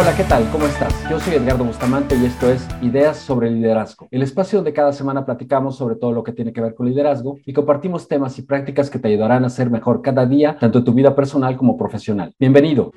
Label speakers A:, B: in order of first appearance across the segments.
A: Hola, ¿qué tal? ¿Cómo estás? Yo soy Edgardo Bustamante y esto es Ideas sobre Liderazgo, el espacio donde cada semana platicamos sobre todo lo que tiene que ver con liderazgo y compartimos temas y prácticas que te ayudarán a ser mejor cada día, tanto en tu vida personal como profesional. Bienvenido.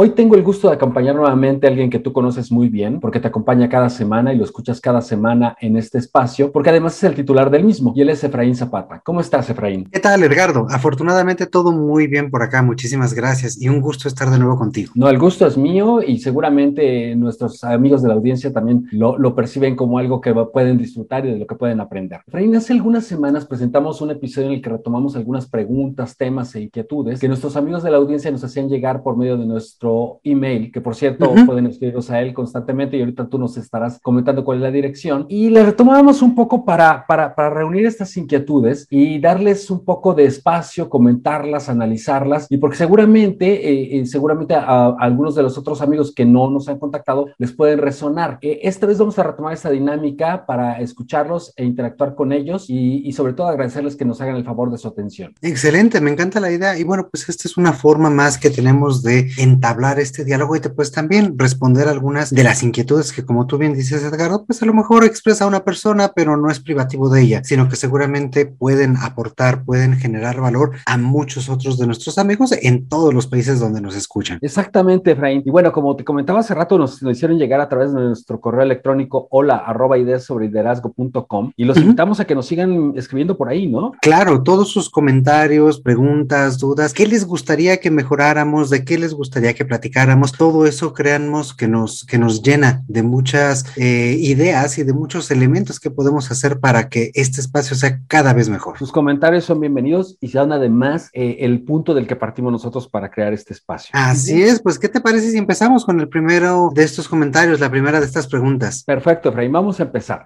A: Hoy tengo el gusto de acompañar nuevamente a alguien que tú conoces muy bien, porque te acompaña cada semana y lo escuchas cada semana en este espacio, porque además es el titular del mismo, y él es Efraín Zapata. ¿Cómo estás, Efraín?
B: ¿Qué tal, Edgardo? Afortunadamente todo muy bien por acá, muchísimas gracias y un gusto estar de nuevo contigo.
A: No, el gusto es mío y seguramente nuestros amigos de la audiencia también lo, lo perciben como algo que pueden disfrutar y de lo que pueden aprender. Efraín, hace algunas semanas presentamos un episodio en el que retomamos algunas preguntas, temas e inquietudes que nuestros amigos de la audiencia nos hacían llegar por medio de nuestro email, que por cierto pueden escribirnos a él constantemente y ahorita tú nos estarás comentando cuál es la dirección. Y le retomábamos un poco para, para, para reunir estas inquietudes y darles un poco de espacio, comentarlas, analizarlas y porque seguramente, eh, eh, seguramente a, algunos de los otros amigos que no nos han contactado les pueden resonar. Eh, esta vez vamos a retomar esta dinámica para escucharlos e interactuar con ellos y, y sobre todo agradecerles que nos hagan el favor de su atención.
B: Excelente, me encanta la idea y bueno, pues esta es una forma más que tenemos de entablar hablar este diálogo y te puedes también responder algunas de las inquietudes que, como tú bien dices, Edgardo, pues a lo mejor expresa una persona, pero no es privativo de ella, sino que seguramente pueden aportar, pueden generar valor a muchos otros de nuestros amigos en todos los países donde nos escuchan.
A: Exactamente, Efraín. Y bueno, como te comentaba hace rato, nos lo hicieron llegar a través de nuestro correo electrónico hola arroba ideas sobre liderazgo.com y los invitamos a que nos sigan escribiendo por ahí, ¿no?
B: Claro, todos sus comentarios, preguntas, dudas, ¿qué les gustaría que mejoráramos? ¿De qué les gustaría que platicáramos, todo eso créannos que nos, que nos llena de muchas eh, ideas y de muchos elementos que podemos hacer para que este espacio sea cada vez mejor.
A: Sus comentarios son bienvenidos y sean además eh, el punto del que partimos nosotros para crear este espacio.
B: Así es, pues ¿qué te parece si empezamos con el primero de estos comentarios, la primera de estas preguntas?
A: Perfecto, Efraín, vamos a empezar.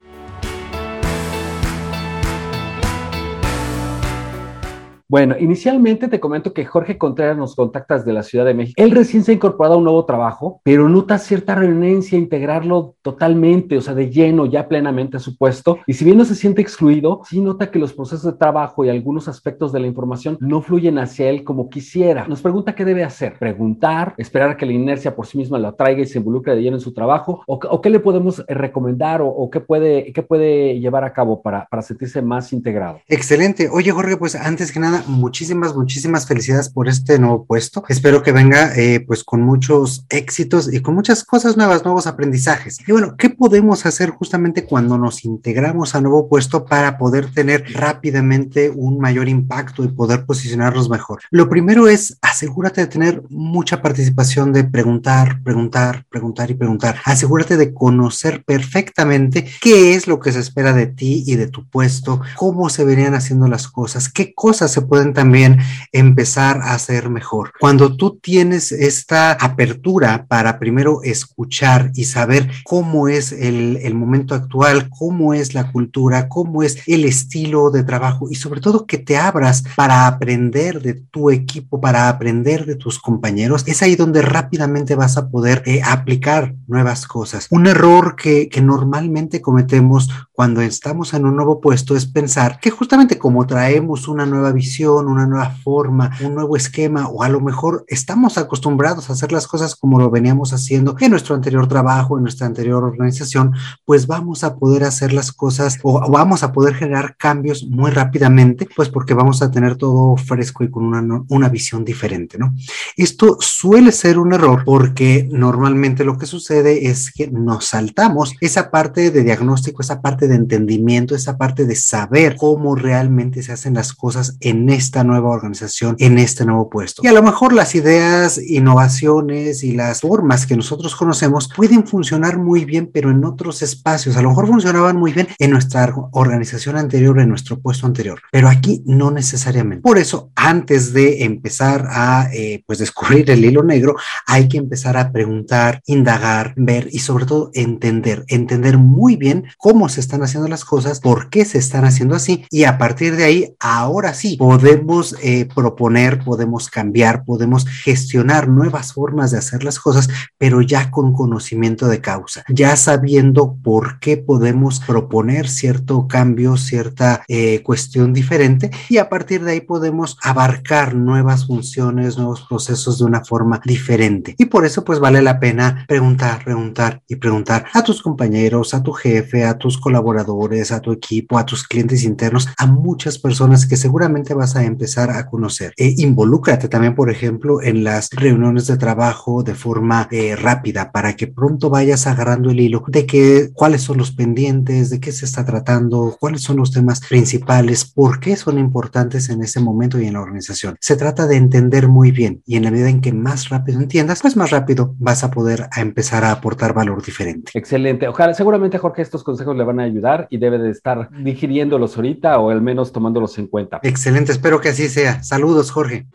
A: Bueno, inicialmente te comento que Jorge Contreras nos contacta desde la Ciudad de México. Él recién se ha incorporado a un nuevo trabajo, pero nota cierta renuencia a integrarlo totalmente, o sea, de lleno, ya plenamente a su puesto. Y si bien no se siente excluido, sí nota que los procesos de trabajo y algunos aspectos de la información no fluyen hacia él como quisiera. Nos pregunta qué debe hacer. Preguntar, esperar a que la inercia por sí misma lo atraiga y se involucre de lleno en su trabajo, o, qué le podemos eh, recomendar o, qué, puede, qué puede llevar a cabo para, para sentirse más integrado.
B: Excelente. Oye, Jorge, pues antes que nada, muchísimas, muchísimas felicidades por este nuevo puesto. Espero que venga eh, pues con muchos éxitos y con muchas cosas nuevas, nuevos aprendizajes. Y bueno, ¿qué podemos hacer justamente cuando nos integramos a nuevo puesto para poder tener rápidamente un mayor impacto y poder posicionarnos mejor? Lo primero es asegúrate de tener mucha participación de preguntar, preguntar, preguntar y preguntar. Asegúrate de conocer perfectamente qué es lo que se espera de ti y de tu puesto, cómo se verían haciendo las cosas, qué cosas se pueden también empezar a hacer mejor. Cuando tú tienes esta apertura para primero escuchar y saber cómo es el, el momento actual, cómo es la cultura, cómo es el estilo de trabajo y sobre todo que te abras para aprender de tu equipo, para aprender de tus compañeros, es ahí donde rápidamente vas a poder eh, aplicar nuevas cosas. Un error que, que normalmente cometemos cuando estamos en un nuevo puesto es pensar que justamente como traemos una nueva visión, una nueva forma, un nuevo esquema, o a lo mejor estamos acostumbrados a hacer las cosas como lo veníamos haciendo en nuestro anterior trabajo, en nuestra anterior organización, pues vamos a poder hacer las cosas o vamos a poder generar cambios muy rápidamente, pues porque vamos a tener todo fresco y con una, una visión diferente, ¿no? Esto suele ser un error porque normalmente lo que sucede es que nos saltamos esa parte de diagnóstico, esa parte de entendimiento, esa parte de saber cómo realmente se hacen las cosas en esta nueva organización, en este nuevo puesto. Y a lo mejor las ideas, innovaciones y las formas que nosotros conocemos pueden funcionar muy bien, pero en otros espacios. A lo mejor funcionaban muy bien en nuestra organización anterior, en nuestro puesto anterior, pero aquí no necesariamente. Por eso, antes de empezar a eh, pues descubrir el hilo negro, hay que empezar a preguntar, indagar, ver y sobre todo entender, entender muy bien cómo se están haciendo las cosas, por qué se están haciendo así y a partir de ahí, ahora sí, podemos eh, proponer, podemos cambiar, podemos gestionar nuevas formas de hacer las cosas, pero ya con conocimiento de causa, ya sabiendo por qué podemos proponer cierto cambio, cierta eh, cuestión diferente y a partir de ahí podemos abarcar nuevas funciones, nuevos procesos de una forma diferente. Y por eso pues vale la pena preguntar, preguntar y preguntar a tus compañeros, a tu jefe, a tus colaboradores, a tu equipo, a tus clientes internos, a muchas personas que seguramente vas a empezar a conocer. E involúcrate también, por ejemplo, en las reuniones de trabajo de forma eh, rápida para que pronto vayas agarrando el hilo de que cuáles son los pendientes, de qué se está tratando, cuáles son los temas principales, por qué son importantes en ese momento y en la organización. Se trata de entender muy bien y en la medida en que más rápido entiendas, pues más rápido vas a poder a empezar a aportar valor diferente.
A: Excelente. Ojalá, seguramente Jorge estos consejos le van a ayudar y debe de estar digiriéndolos ahorita o al menos tomándolos en cuenta.
B: Excelente, espero que así sea. Saludos, Jorge.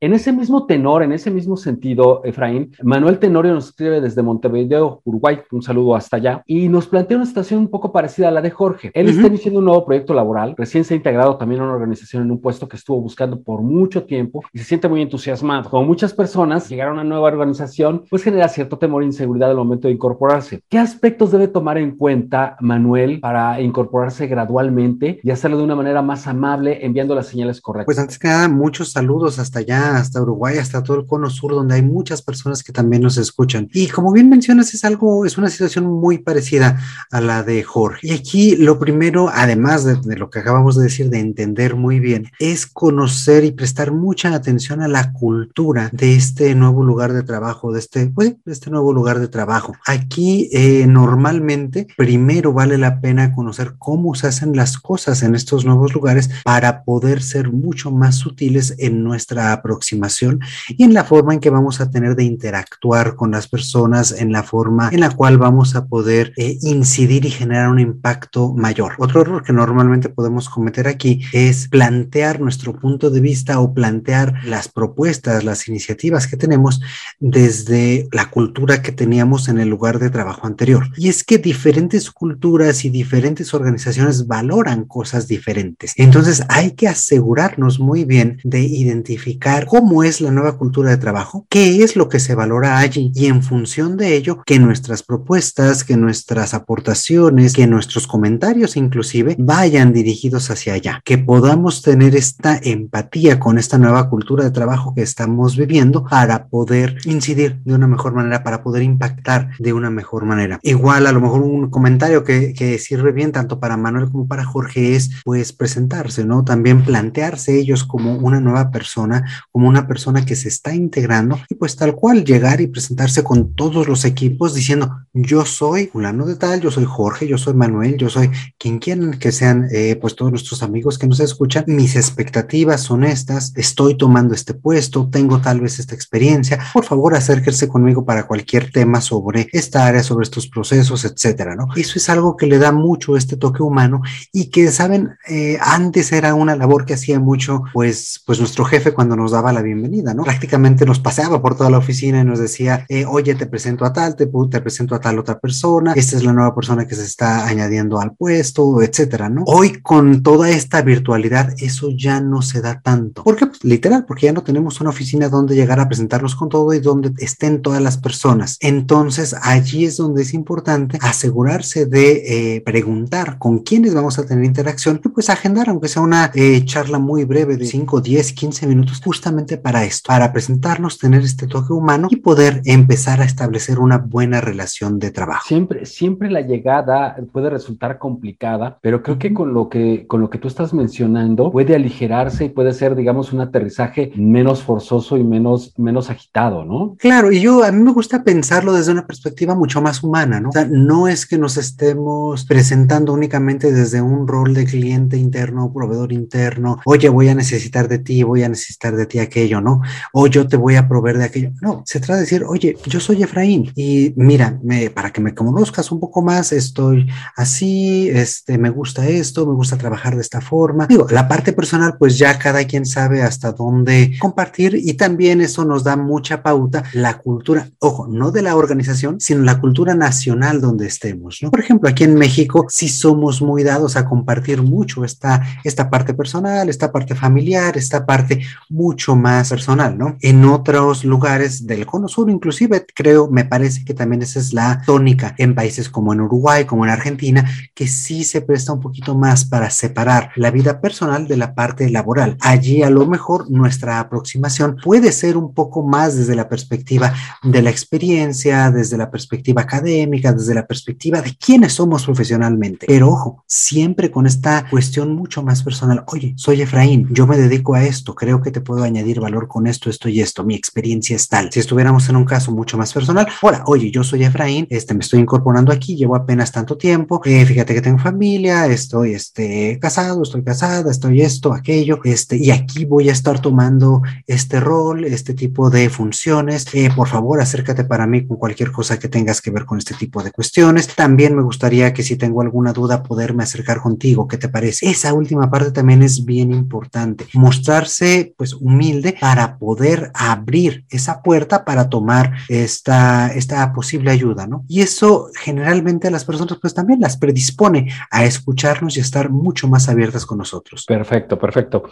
A: En ese mismo tenor, en ese mismo sentido, Efraín, Manuel Tenorio nos escribe desde Montevideo, Uruguay, un saludo hasta allá, y nos plantea una situación un poco parecida a la de Jorge. Él está iniciando un nuevo proyecto laboral, recién se ha integrado también a una organización en un puesto que estuvo buscando por mucho tiempo y se siente muy entusiasmado. Como muchas personas, llegar a una nueva organización pues genera cierto temor e inseguridad al momento de incorporarse. ¿Qué aspectos debe tomar en cuenta Manuel para incorporarse gradualmente y hacerlo de una manera más amable, enviando las señales correctas?
B: Pues antes que nada, muchos saludos hasta allá hasta Uruguay, hasta todo el cono sur, donde hay muchas personas que también nos escuchan. Y como bien mencionas, es algo, es una situación muy parecida a la de Jorge. Y aquí lo primero, además de, de lo que acabamos de decir, de entender muy bien, es conocer y prestar mucha atención a la cultura de este nuevo lugar de trabajo, de este, pues, de este nuevo lugar de trabajo. Aquí eh, normalmente primero vale la pena conocer cómo se hacen las cosas en estos nuevos lugares para poder ser mucho más sutiles en nuestra aproximación aproximación y en la forma en que vamos a tener de interactuar con las personas, en la forma en la cual vamos a poder eh, incidir y generar un impacto mayor. Otro error que normalmente podemos cometer aquí es plantear nuestro punto de vista o plantear las propuestas, las iniciativas que tenemos desde la cultura que teníamos en el lugar de trabajo anterior. Y es que diferentes culturas y diferentes organizaciones valoran cosas diferentes. Entonces hay que asegurarnos muy bien de identificar cómo es la nueva cultura de trabajo, qué es lo que se valora allí y en función de ello que nuestras propuestas, que nuestras aportaciones, que nuestros comentarios inclusive vayan dirigidos hacia allá, que podamos tener esta empatía con esta nueva cultura de trabajo que estamos viviendo para poder incidir de una mejor manera, para poder impactar de una mejor manera. Igual a lo mejor un comentario que, que sirve bien tanto para Manuel como para Jorge es pues presentarse, ¿no? También plantearse ellos como una nueva persona, como una persona que se está integrando y pues tal cual llegar y presentarse con todos los equipos diciendo yo soy fulano de tal, yo soy Jorge, yo soy Manuel, yo soy quien quieran que sean eh, pues todos nuestros amigos que nos escuchan, mis expectativas son estas, estoy tomando este puesto, tengo tal vez esta experiencia, por favor acérquense conmigo para cualquier tema sobre esta área, sobre estos procesos, etcétera, ¿no? Eso es algo que le da mucho este toque humano y que saben, eh, antes era una labor que hacía mucho pues, pues nuestro jefe cuando nos daba la bienvenida, ¿no? Prácticamente nos paseaba por toda la oficina y nos decía, eh, oye, te presento a tal, te, te presento a tal otra persona, esta es la nueva persona que se está añadiendo al puesto, etcétera, ¿no? Hoy con toda esta virtualidad, eso ya no se da tanto. ¿Por qué? Pues, literal, porque ya no tenemos una oficina donde llegar a presentarnos con todo y donde estén todas las personas. Entonces, allí es donde es importante asegurarse de eh, preguntar con quiénes vamos a tener interacción y pues agendar, aunque sea una eh, charla muy breve de 5, 10, 15 minutos, justamente para esto, para presentarnos, tener este toque humano y poder empezar a establecer una buena relación de trabajo.
A: Siempre, siempre la llegada puede resultar complicada, pero creo que con lo que, con lo que tú estás mencionando puede aligerarse y puede ser, digamos, un aterrizaje menos forzoso y menos, menos agitado, ¿no?
B: Claro, y yo a mí me gusta pensarlo desde una perspectiva mucho más humana, ¿no? O sea, no es que nos estemos presentando únicamente desde un rol de cliente interno, proveedor interno, oye, voy a necesitar de ti, voy a necesitar de ti aquello, ¿no? O yo te voy a proveer de aquello. No, se trata de decir, oye, yo soy Efraín y mira, me, para que me conozcas un poco más, estoy así, este, me gusta esto, me gusta trabajar de esta forma. Digo, la parte personal, pues ya cada quien sabe hasta dónde compartir y también eso nos da mucha pauta la cultura, ojo, no de la organización, sino la cultura nacional donde estemos, ¿no? Por ejemplo, aquí en México sí somos muy dados a compartir mucho esta, esta parte personal, esta parte familiar, esta parte mucho más personal, ¿no? En otros lugares del cono sur, inclusive, creo, me parece que también esa es la tónica en países como en Uruguay, como en Argentina, que sí se presta un poquito más para separar la vida personal de la parte laboral. Allí a lo mejor nuestra aproximación puede ser un poco más desde la perspectiva de la experiencia, desde la perspectiva académica, desde la perspectiva de quiénes somos profesionalmente. Pero ojo, siempre con esta cuestión mucho más personal. Oye, soy Efraín, yo me dedico a esto, creo que te puedo añadir valor con esto, esto y esto. Mi experiencia es tal. Si estuviéramos en un caso mucho más personal, hola, oye, yo soy Efraín, este, me estoy incorporando aquí, llevo apenas tanto tiempo, eh, fíjate que tengo familia, estoy este, casado, estoy casada, estoy esto, aquello, este, y aquí voy a estar tomando este rol, este tipo de funciones. Eh, por favor, acércate para mí con cualquier cosa que tengas que ver con este tipo de cuestiones. También me gustaría que si tengo alguna duda, poderme acercar contigo. ¿Qué te parece? Esa última parte también es bien importante. Mostrarse pues humilde para poder abrir esa puerta para tomar esta, esta posible ayuda, ¿no? Y eso generalmente a las personas pues también las predispone a escucharnos y a estar mucho más abiertas con nosotros.
A: Perfecto, perfecto.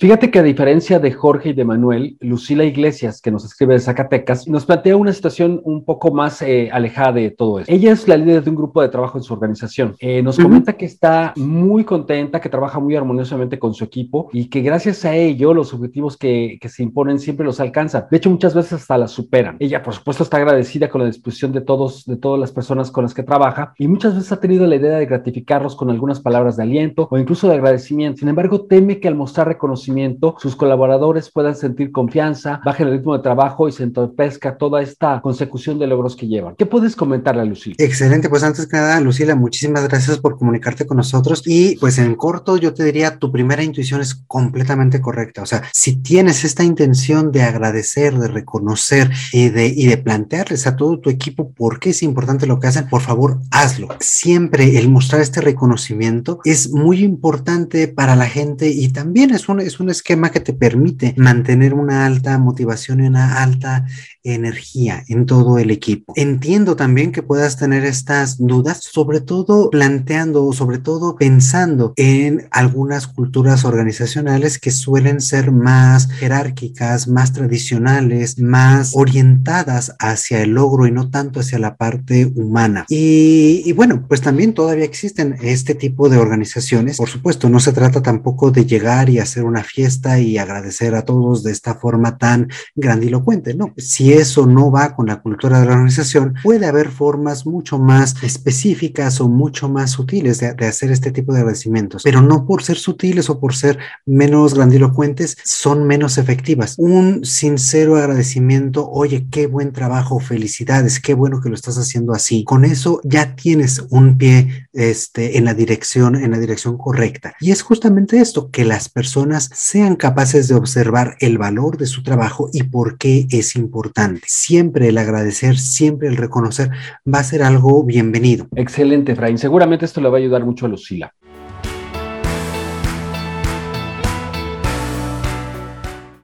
A: Fíjate que a diferencia de Jorge y de Manuel, Lucila Iglesias, que nos escribe de Zacatecas, nos plantea una situación un poco más eh, alejada de todo eso. Ella es la líder de un grupo de trabajo en su organización. Eh, nos comenta que está muy contenta, que trabaja muy armoniosamente con su equipo y que gracias a ello los objetivos que, que se imponen siempre los alcanza. De hecho, muchas veces hasta las superan. Ella, por supuesto, está agradecida con la disposición de todos, de todas las personas con las que trabaja y muchas veces ha tenido la idea de gratificarlos con algunas palabras de aliento o incluso de agradecimiento. Sin embargo, teme que al mostrar reconocimiento sus colaboradores puedan sentir confianza, bajen el ritmo de trabajo y se entorpezca toda esta consecución de logros que llevan. ¿Qué puedes comentarle a Lucila?
B: Excelente, pues antes que nada, Lucila, muchísimas gracias por comunicarte con nosotros y pues en corto yo te diría, tu primera intuición es completamente correcta. O sea, si tienes esta intención de agradecer, de reconocer y de, y de plantearles a todo tu equipo por qué es importante lo que hacen, por favor, hazlo. Siempre el mostrar este reconocimiento es muy importante para la gente y también es un, es un esquema que te permite mantener una alta motivación y una alta energía en todo el equipo. Entiendo también que puedas tener estas dudas, sobre todo planteando o sobre todo pensando en algunas culturas organizacionales que suelen ser más jerárquicas, más tradicionales, más orientadas hacia el logro y no tanto hacia la parte humana. Y, y bueno, pues también todavía existen este tipo de organizaciones. Por supuesto, no se trata tampoco de llegar y hacer una fiesta y agradecer a todos de esta forma tan grandilocuente, ¿no? Si eso no va con la cultura de la organización, puede haber formas mucho más específicas o mucho más sutiles de, hacer este tipo de agradecimientos, pero no por ser sutiles o por ser menos grandilocuentes, son menos efectivas. Un sincero agradecimiento, oye, qué buen trabajo, felicidades, qué bueno que lo estás haciendo así. Con eso ya tienes un pie este, en la dirección, en la dirección correcta. Y es justamente esto, que las personas sean capaces de observar el valor de su trabajo y por qué es importante Siempre el agradecer, siempre el reconocer va a ser algo bienvenido.
A: Excelente, Efraín. Seguramente esto le va a ayudar mucho a Lucila.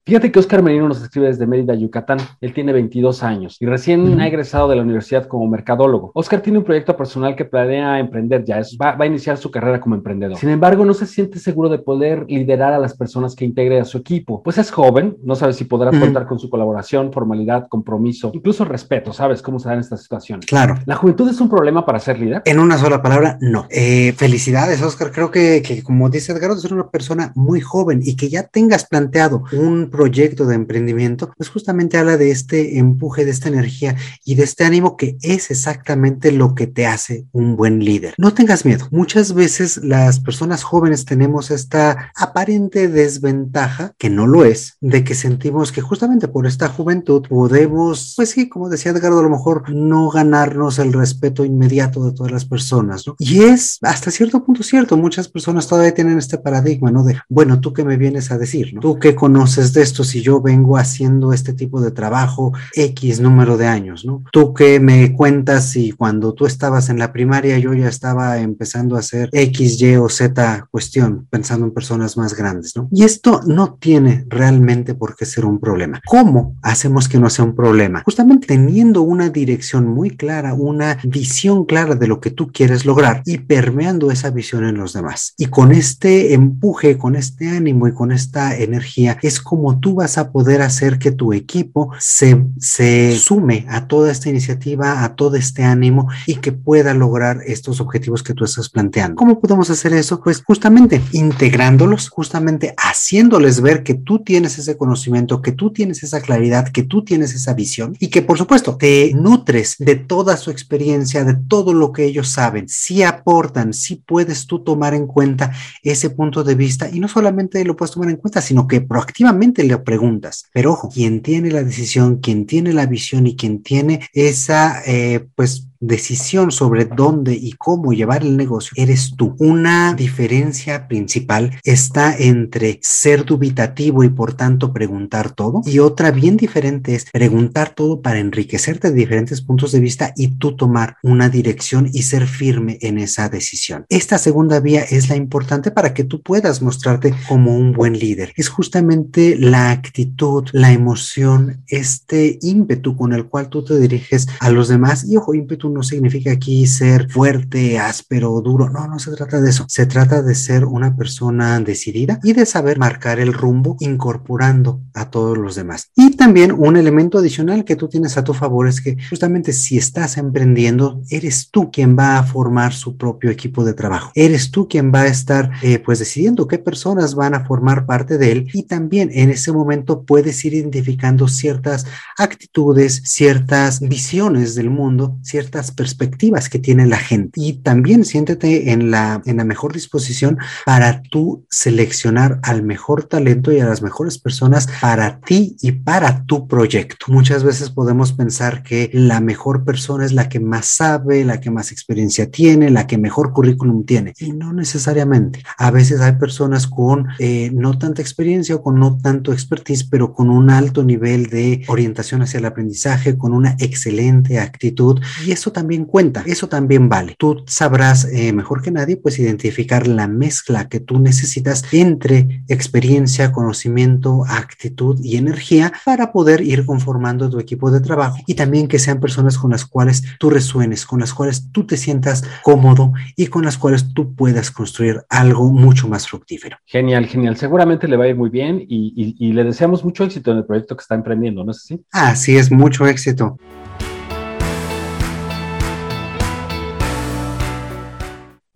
A: Fíjate que Oscar Merino nos escribe desde Mérida, Yucatán. Él tiene 22 años y recién ha egresado de la universidad como mercadólogo. Oscar tiene un proyecto personal que planea emprender ya, es, va, va, a iniciar su carrera como emprendedor. Sin embargo, no se siente seguro de poder liderar a las personas que integre a su equipo. Pues es joven, no sabe si podrá contar con su colaboración, formalidad, compromiso, incluso respeto, ¿sabes cómo se dan estas situaciones?
B: Claro.
A: ¿La juventud es un problema para ser líder?
B: En una sola palabra, no. Eh, felicidades, Oscar. Creo que, que, como dice Edgar, es una persona muy joven y que ya tengas planteado un proyecto de emprendimiento, pues justamente habla de este empuje, de esta energía y de este ánimo que es exactamente lo que te hace un buen líder. No tengas miedo. Muchas veces las personas jóvenes tenemos esta aparente desventaja, que no lo es, de que sentimos que justamente por esta juventud podemos, pues sí, como decía Edgardo, a lo mejor no ganarnos el respeto inmediato de todas las personas, ¿no? Y es hasta cierto punto cierto, muchas personas todavía tienen este paradigma, ¿no? De, bueno, tú que me vienes a decir, ¿no? Tú que conoces de esto si yo vengo haciendo este tipo de trabajo X número de años, ¿no? Tú que me cuentas si cuando tú estabas en la primaria yo ya estaba empezando a hacer X, Y o Z cuestión, pensando en personas más grandes, ¿no? Y esto no tiene realmente por qué ser un problema. ¿Cómo hacemos que no sea un problema? Justamente teniendo una dirección muy clara, una visión clara de lo que tú quieres lograr y permeando esa visión en los demás. Y con este empuje, con este ánimo y con esta energía, es como tú vas a poder hacer que tu equipo se, se sume a toda esta iniciativa, a todo este ánimo y que pueda lograr estos objetivos que tú estás planteando. ¿Cómo podemos hacer eso? Pues justamente integrándolos, justamente haciéndoles ver que tú tienes ese conocimiento, que tú tienes esa claridad, que tú tienes esa visión y que por supuesto te nutres de toda su experiencia, de todo lo que ellos saben, si aportan, si puedes tú tomar en cuenta ese punto de vista y no solamente lo puedes tomar en cuenta, sino que proactivamente le preguntas. Pero ojo, quien tiene la decisión, quien tiene la visión y quien tiene esa, eh, pues, decisión sobre dónde y cómo llevar el negocio eres tú. Una diferencia principal está entre ser dubitativo y por tanto preguntar todo y otra bien diferente es preguntar todo para enriquecerte de diferentes puntos de vista y tú tomar una dirección y ser firme en esa decisión. Esta segunda vía es la importante para que tú puedas mostrarte como un buen líder. Es justamente la actitud, la emoción, este ímpetu con el cual tú te diriges a los demás y ojo, ímpetu no significa aquí ser fuerte, áspero, duro. No, no se trata de eso. Se trata de ser una persona decidida y de saber marcar el rumbo incorporando a todos los demás. Y también un elemento adicional que tú tienes a tu favor es que justamente si estás emprendiendo, eres tú quien va a formar su propio equipo de trabajo. Eres tú quien va a estar eh, pues decidiendo qué personas van a formar parte de él y también en ese momento puedes ir identificando ciertas actitudes, ciertas visiones del mundo, ciertas perspectivas que tiene la gente y también siéntete en la, en la mejor disposición para tú seleccionar al mejor talento y a las mejores personas para ti y para tu proyecto. Muchas veces podemos pensar que la mejor persona es la que más sabe, la que más experiencia tiene, la que mejor currículum tiene y no necesariamente. A veces hay personas con eh, no tanta experiencia o con no tanto expertise, pero con un alto nivel de orientación hacia el aprendizaje, con una excelente actitud y eso también cuenta, eso también vale. Tú sabrás eh, mejor que nadie, pues identificar la mezcla que tú necesitas entre experiencia, conocimiento, actitud y energía para poder ir conformando tu equipo de trabajo y también que sean personas con las cuales tú resuenes, con las cuales tú te sientas cómodo y con las cuales tú puedas construir algo mucho más fructífero.
A: Genial, genial. Seguramente le va a ir muy bien y, y le deseamos mucho éxito en el proyecto que está emprendiendo, ¿no es así?
B: Así es, mucho éxito.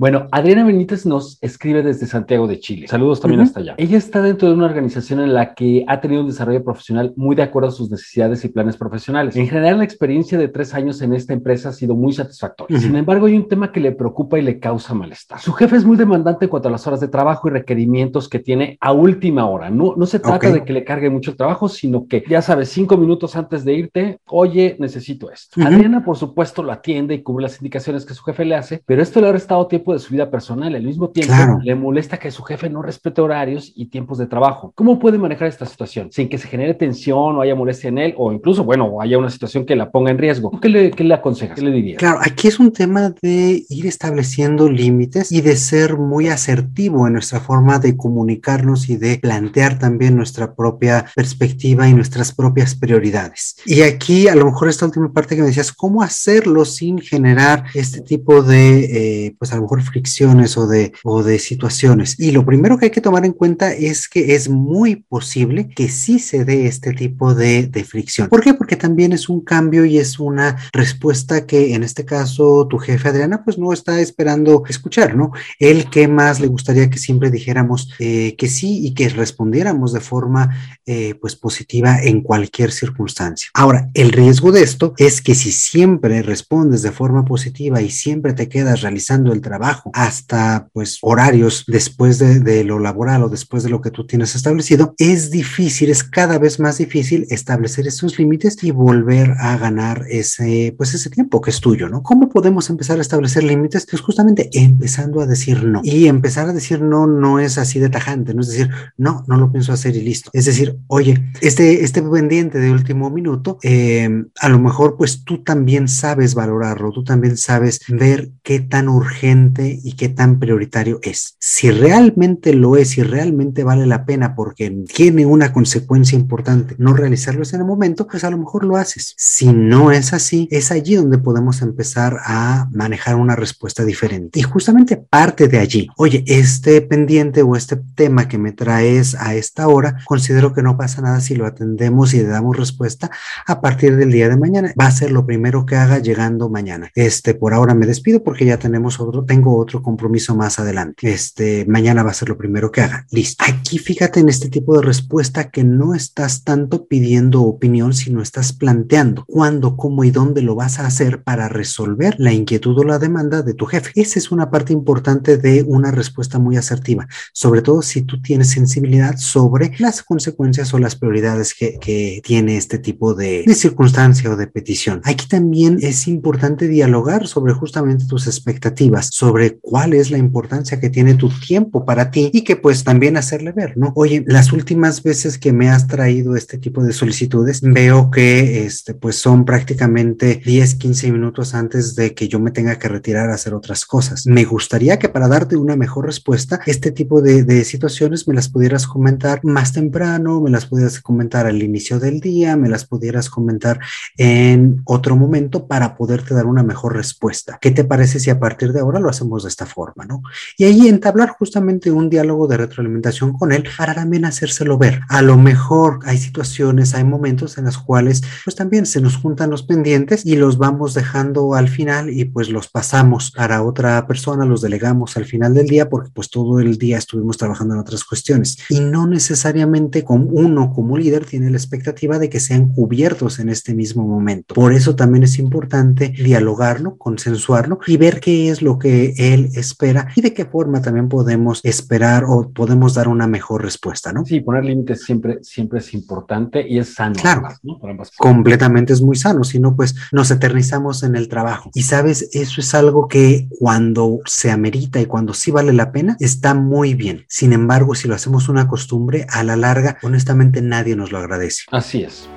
A: Bueno, Adriana Benítez nos escribe desde Santiago de Chile. Saludos también hasta allá. Ella está dentro de una organización en la que ha tenido un desarrollo profesional muy de acuerdo a sus necesidades y planes profesionales. En general, la experiencia de tres años en esta empresa ha sido muy satisfactoria. Sin embargo, hay un tema que le preocupa y le causa malestar. Su jefe es muy demandante en cuanto a las horas de trabajo y requerimientos que tiene a última hora. No, no se trata de que le cargue mucho el trabajo, sino que, ya sabes, cinco minutos antes de irte, oye, necesito esto. Adriana, por supuesto, lo atiende y cubre las indicaciones que su jefe le hace, pero esto le ha restado tiempo de su vida personal. Al mismo tiempo, le molesta que su jefe no respete horarios y tiempos de trabajo. ¿Cómo puede manejar esta situación sin que se genere tensión o haya molestia en él o incluso, bueno, haya una situación que la ponga en riesgo? ¿Qué le, qué le aconsejas? ¿Qué le diría?
B: Claro, aquí es un tema de ir estableciendo límites y de ser muy asertivo en nuestra forma de comunicarnos y de plantear también nuestra propia perspectiva y nuestras propias prioridades. Y aquí, a lo mejor esta última parte que me decías, ¿cómo hacerlo sin generar este tipo de, eh, pues a lo mejor mejor fricciones o de, o de situaciones. Y lo primero que hay que tomar en cuenta es que es muy posible que sí se dé este tipo de, de fricción. ¿Por qué? Porque también es un cambio y es una respuesta que en este caso tu jefe Adriana pues no está esperando escuchar, ¿no? Él que más le gustaría que siempre dijéramos eh, que sí y que respondiéramos de forma eh, pues positiva en cualquier circunstancia. Ahora, el riesgo de esto es que si siempre respondes de forma positiva y siempre te quedas realizando el trabajo hasta pues horarios después de, de lo laboral o después de lo que tú tienes establecido, es difícil, es cada vez más difícil establecer esos límites y volver a ganar ese pues ese tiempo que es tuyo, ¿no? ¿Cómo podemos empezar a establecer límites? Pues justamente empezando a decir no. Y empezar a decir no no es así de tajante, no es decir, no, no lo pienso hacer y listo. Es decir, oye, este, este pendiente de último minuto, eh, a lo mejor pues tú también sabes valorarlo, tú también sabes ver qué tan urgente y qué tan prioritario es. Si realmente lo es, si realmente vale la pena porque tiene una consecuencia importante no realizarlo en el momento, pues a lo mejor lo haces. Si no es así, es allí donde podemos empezar a manejar una respuesta diferente. Y justamente parte de allí, oye, este pendiente o este tema que me traes a esta hora, considero que no pasa nada si lo atendemos y le damos respuesta a partir del día de mañana. Va a ser lo primero que haga llegando mañana. Este, por ahora me despido porque ya tenemos otro, tengo otro compromiso más adelante. Este, mañana va a ser lo primero que haga. Listo. Aquí fíjate en este tipo de respuesta que no estás tanto pidiendo opinión, sino estás planteando cuándo, cómo y dónde lo vas a hacer para resolver la inquietud o la demanda de tu jefe. Esa es una parte importante de una respuesta muy asertiva, sobre todo si tú tienes sensibilidad sobre las consecuencias o las prioridades que, que tiene este tipo de, de circunstancia o de petición. Aquí también es importante dialogar sobre justamente tus expectativas, sobre cuál es la importancia que tiene tu tiempo para ti y que pues también hacerle ver, ¿no? Oye, las últimas veces que me has traído este tipo de solicitudes, veo que este pues son prácticamente 10, 15 minutos antes de que yo me tenga que retirar a hacer otras cosas. Me gustaría que para darte una mejor respuesta, este tipo de, de situaciones me las pudieras comentar más temprano, me las pudieras comentar al inicio del día, me las pudieras comentar en otro momento para poderte dar una mejor respuesta. ¿Qué te parece si a partir de ahora lo hacemos de esta forma, no? Y ahí entablar justamente un diálogo de retroalimentación con él para también hacérselo ver. A lo mejor hay situaciones, hay momentos en los cuales pues también se nos juntan los pendientes y los vamos dejando al final y pues los pasamos para otra persona, los delegamos al final del día porque pues todo el día estuvimos trabajando en otras cuestiones y no necesariamente como uno como líder tiene la expectativa de que sean cubiertos en este mismo momento. Por eso también es importante dialogarlo, consensuarlo y ver qué es lo que él espera y de qué forma también podemos esperar o podemos dar una mejor respuesta, ¿no?
A: Sí, poner límites siempre, siempre es importante y es sano.
B: Claro,
A: además, ¿no? Para ambas
B: completamente es muy sano, si no, pues nos eternizamos en el trabajo. Y sabes, eso es algo que cuando se amerita y cuando sí vale la pena, está muy bien. Sin embargo, si lo hacemos una costumbre, a la larga, honestamente nadie nos lo agradece.
A: Así es.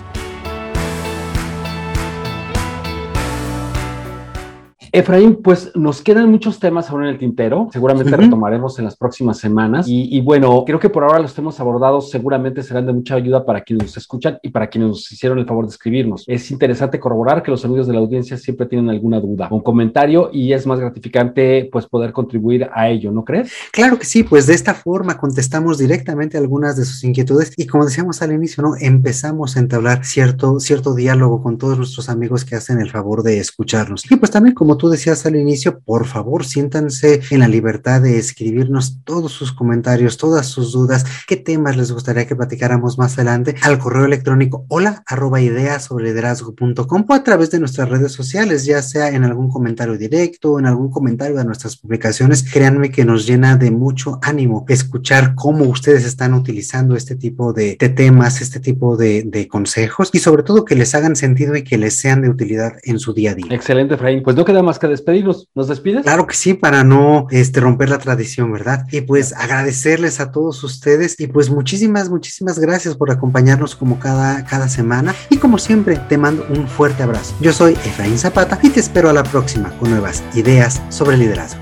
A: Efraín, pues nos quedan muchos temas ahora en el tintero. Seguramente retomaremos en las próximas semanas. Y, y bueno, creo que por ahora los temas abordados seguramente serán de mucha ayuda para quienes nos escuchan y para quienes nos hicieron el favor de escribirnos. Es interesante corroborar que los amigos de la audiencia siempre tienen alguna duda o un comentario y es más gratificante pues poder contribuir a ello, ¿no crees?
B: Claro que sí, pues de esta forma contestamos directamente algunas de sus inquietudes y como decíamos al inicio, ¿no? Empezamos a entablar cierto, cierto diálogo con todos nuestros amigos que hacen el favor de escucharnos. Y pues también, como tú decías al inicio, por favor, siéntanse en la libertad de escribirnos todos sus comentarios, todas sus dudas, qué temas les gustaría que platicáramos más adelante al correo electrónico hola arroba ideas sobre liderazgo.com o a través de nuestras redes sociales, ya sea en algún comentario directo, en algún comentario de nuestras publicaciones. Créanme que nos llena de mucho ánimo escuchar cómo ustedes están utilizando este tipo de, temas, este tipo de, consejos y sobre todo que les hagan sentido y que les sean de utilidad en su día a día.
A: Excelente, Efraín. Pues no queda más que despedirnos. ¿Nos despides?
B: Claro que sí, para no este, romper la tradición, ¿verdad? Y pues agradecerles a todos ustedes y pues muchísimas, muchísimas gracias por acompañarnos como cada, cada semana y como siempre te mando un fuerte abrazo. Yo soy Efraín Zapata y te espero a la próxima con nuevas ideas sobre liderazgo.